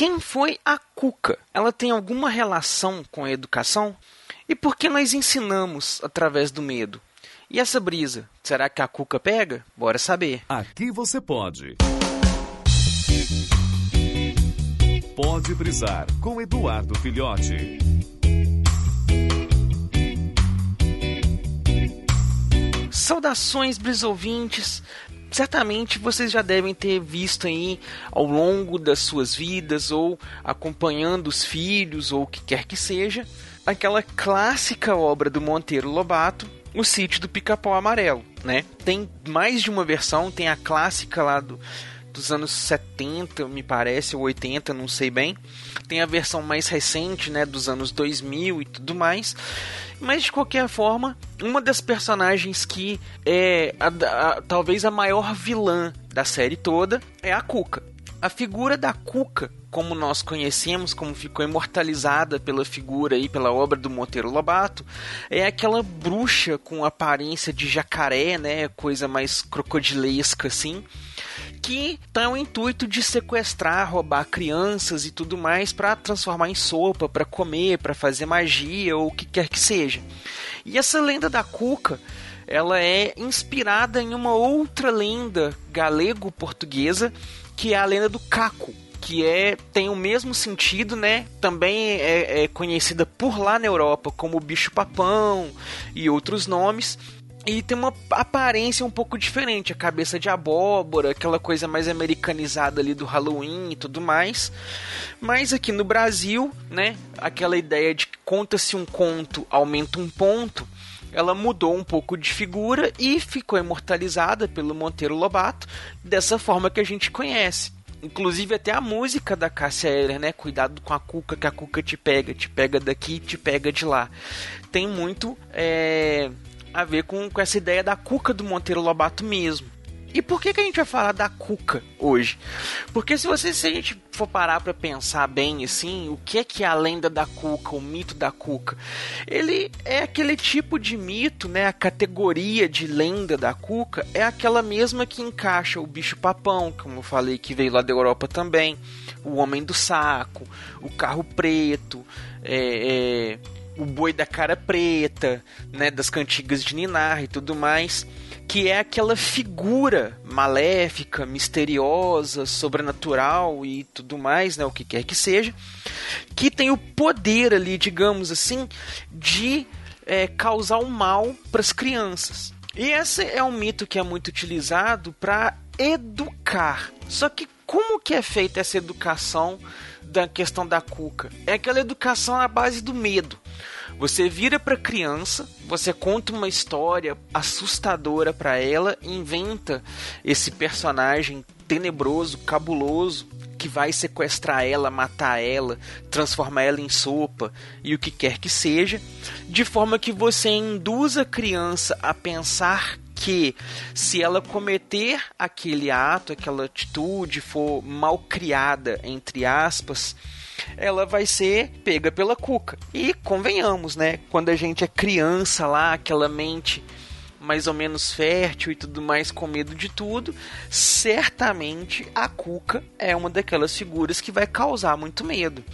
quem foi a Cuca? Ela tem alguma relação com a educação? E por que nós ensinamos através do medo? E essa brisa, será que a Cuca pega? Bora saber. Aqui você pode. Pode brisar com Eduardo Filhote. Saudações, brisouvintes! Certamente vocês já devem ter visto aí ao longo das suas vidas ou acompanhando os filhos ou o que quer que seja, aquela clássica obra do Monteiro Lobato, O Sítio do Pica-Pau Amarelo, né? Tem mais de uma versão, tem a clássica lá do dos anos 70, me parece, ou 80, não sei bem. Tem a versão mais recente, né, dos anos 2000 e tudo mais. Mas de qualquer forma, uma das personagens que é a, a, talvez a maior vilã da série toda é a Cuca. A figura da Cuca, como nós conhecemos, como ficou imortalizada pela figura e pela obra do Monteiro Lobato, é aquela bruxa com aparência de jacaré, né, coisa mais crocodilesca assim, que tem o intuito de sequestrar, roubar crianças e tudo mais para transformar em sopa, para comer, para fazer magia ou o que quer que seja. E essa lenda da Cuca, ela é inspirada em uma outra lenda galego-portuguesa, que é a lenda do Caco, que é tem o mesmo sentido, né? Também é, é conhecida por lá na Europa como bicho papão e outros nomes e tem uma aparência um pouco diferente, a cabeça de abóbora, aquela coisa mais americanizada ali do Halloween e tudo mais. Mas aqui no Brasil, né, aquela ideia de que conta-se um conto, aumenta um ponto, ela mudou um pouco de figura e ficou imortalizada pelo Monteiro Lobato, dessa forma que a gente conhece. Inclusive até a música da Cássia Eller, né? Cuidado com a cuca, que a cuca te pega, te pega daqui, te pega de lá. Tem muito é, a ver com, com essa ideia da Cuca do Monteiro Lobato mesmo. E por que, que a gente vai falar da Cuca hoje? Porque se você se a gente for parar para pensar bem assim, o que é que é a lenda da Cuca, o mito da Cuca? Ele é aquele tipo de mito, né? A categoria de lenda da Cuca é aquela mesma que encaixa o bicho papão, como eu falei que veio lá da Europa também, o homem do saco, o carro preto, é, é o boi da cara preta, né, das cantigas de Ninar e tudo mais, que é aquela figura maléfica, misteriosa, sobrenatural e tudo mais, né, o que quer que seja, que tem o poder ali, digamos assim, de é, causar um mal para as crianças. E esse é um mito que é muito utilizado para educar. Só que como que é feita essa educação da questão da cuca? É aquela educação à base do medo. Você vira para criança, você conta uma história assustadora para ela, inventa esse personagem tenebroso, cabuloso, que vai sequestrar ela, matar ela, transformar ela em sopa e o que quer que seja, de forma que você induza a criança a pensar que se ela cometer aquele ato, aquela atitude for mal criada, entre aspas, ela vai ser pega pela cuca. E convenhamos, né? Quando a gente é criança lá, aquela mente mais ou menos fértil e tudo mais, com medo de tudo, certamente a Cuca é uma daquelas figuras que vai causar muito medo.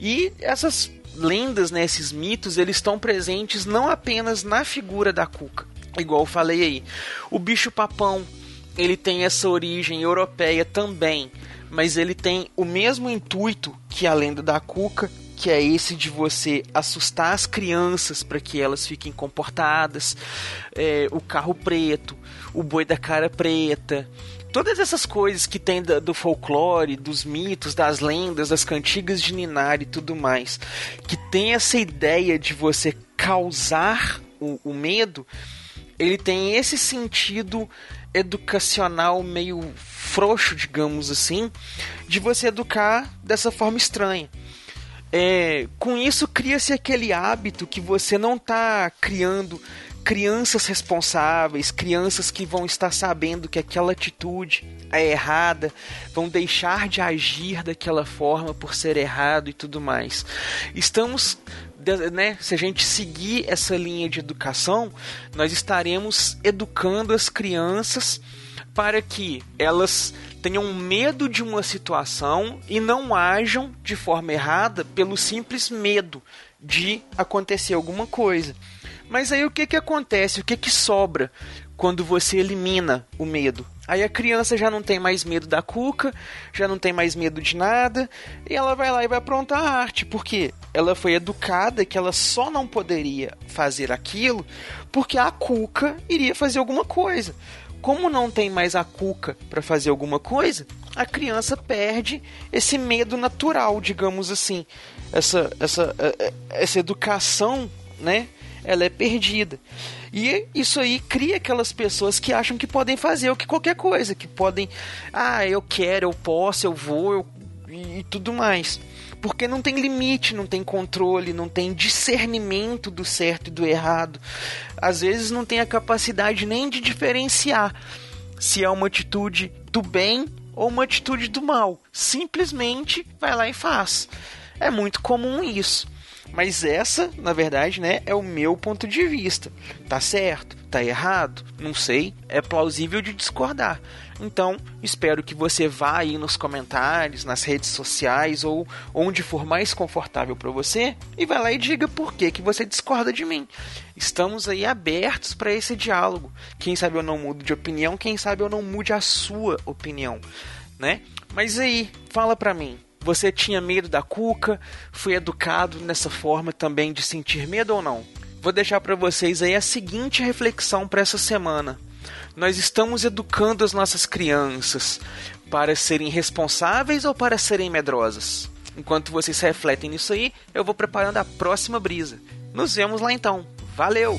E essas lendas, né, esses mitos, eles estão presentes não apenas na figura da Cuca, igual eu falei aí. O bicho papão, ele tem essa origem europeia também, mas ele tem o mesmo intuito que a lenda da Cuca, que é esse de você assustar as crianças para que elas fiquem comportadas, é, o carro preto, o boi da cara preta, todas essas coisas que tem do, folclore, dos mitos, das lendas, das cantigas de Ninar e tudo mais, que tem essa ideia de você causar o, o medo, ele tem esse sentido educacional meio frouxo, digamos assim, de você educar dessa forma estranha. É, com isso cria-se aquele hábito que você não está criando crianças responsáveis, crianças que vão estar sabendo que aquela atitude é errada, vão deixar de agir daquela forma por ser errado e tudo mais. Estamos né, se a gente seguir essa linha de educação, nós estaremos educando as crianças para que elas tenham medo de uma situação e não ajam de forma errada pelo simples medo de acontecer alguma coisa. Mas aí o que, que acontece? O que, que sobra quando você elimina o medo? Aí a criança já não tem mais medo da cuca, já não tem mais medo de nada, e ela vai lá e vai aprontar a arte, porque ela foi educada que ela só não poderia fazer aquilo porque a cuca iria fazer alguma coisa. Como não tem mais a cuca para fazer alguma coisa, a criança perde esse medo natural, digamos assim, essa essa eh, eh, essa educação, né? Ela é perdida. E isso aí cria aquelas pessoas que acham que podem fazer o que qualquer coisa, que podem, ah, eu quero, eu posso, eu vou, eu, e tudo mais. Porque não tem limite, não tem controle, não tem discernimento do certo e do errado. Às vezes não tem a capacidade nem de diferenciar se é uma atitude do bem ou uma atitude do mal. Simplesmente vai lá e faz. É muito comum isso. Mas essa, na verdade, né, é o meu ponto de vista. Tá certo? Tá errado? Não sei. É plausível de discordar. Então, espero que você vá aí nos comentários, nas redes sociais ou onde for mais confortável para você e vá lá e diga por que, que você discorda de mim. Estamos aí abertos para esse diálogo. Quem sabe eu não mudo de opinião, quem sabe eu não mude a sua opinião, né? Mas aí, fala para mim, você tinha medo da cuca? Foi educado nessa forma também de sentir medo ou não? Vou deixar para vocês aí a seguinte reflexão para essa semana. Nós estamos educando as nossas crianças para serem responsáveis ou para serem medrosas? Enquanto vocês refletem nisso aí, eu vou preparando a próxima brisa. Nos vemos lá então. Valeu!